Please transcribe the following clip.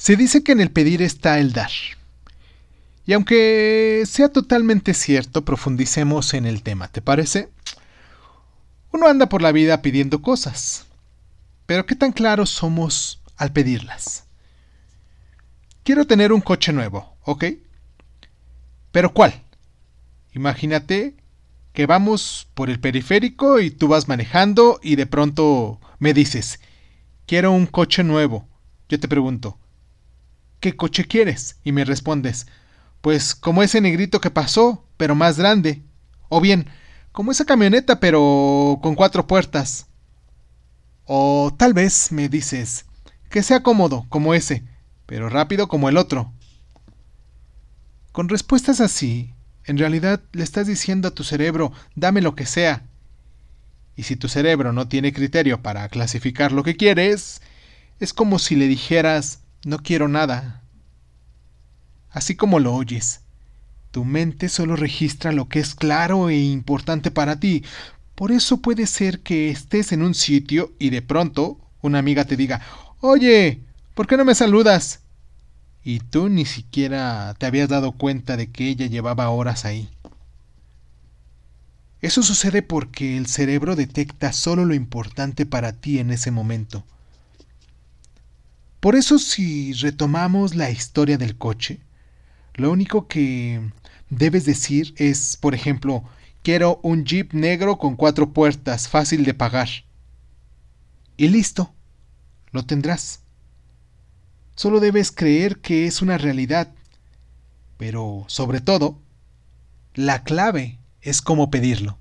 Se dice que en el pedir está el dar. Y aunque sea totalmente cierto, profundicemos en el tema, ¿te parece? Uno anda por la vida pidiendo cosas, pero ¿qué tan claros somos al pedirlas? Quiero tener un coche nuevo, ¿ok? ¿Pero cuál? Imagínate que vamos por el periférico y tú vas manejando y de pronto me dices, quiero un coche nuevo. Yo te pregunto, ¿qué coche quieres? Y me respondes, pues como ese negrito que pasó, pero más grande. O bien, como esa camioneta, pero con cuatro puertas. O tal vez me dices, que sea cómodo, como ese, pero rápido como el otro. Con respuestas así, en realidad le estás diciendo a tu cerebro, dame lo que sea. Y si tu cerebro no tiene criterio para clasificar lo que quieres, es como si le dijeras, no quiero nada. Así como lo oyes. Tu mente solo registra lo que es claro e importante para ti. Por eso puede ser que estés en un sitio y de pronto una amiga te diga, Oye, ¿por qué no me saludas? Y tú ni siquiera te habías dado cuenta de que ella llevaba horas ahí. Eso sucede porque el cerebro detecta solo lo importante para ti en ese momento. Por eso si retomamos la historia del coche, lo único que debes decir es, por ejemplo, quiero un jeep negro con cuatro puertas, fácil de pagar. Y listo, lo tendrás. Solo debes creer que es una realidad. Pero, sobre todo, la clave es cómo pedirlo.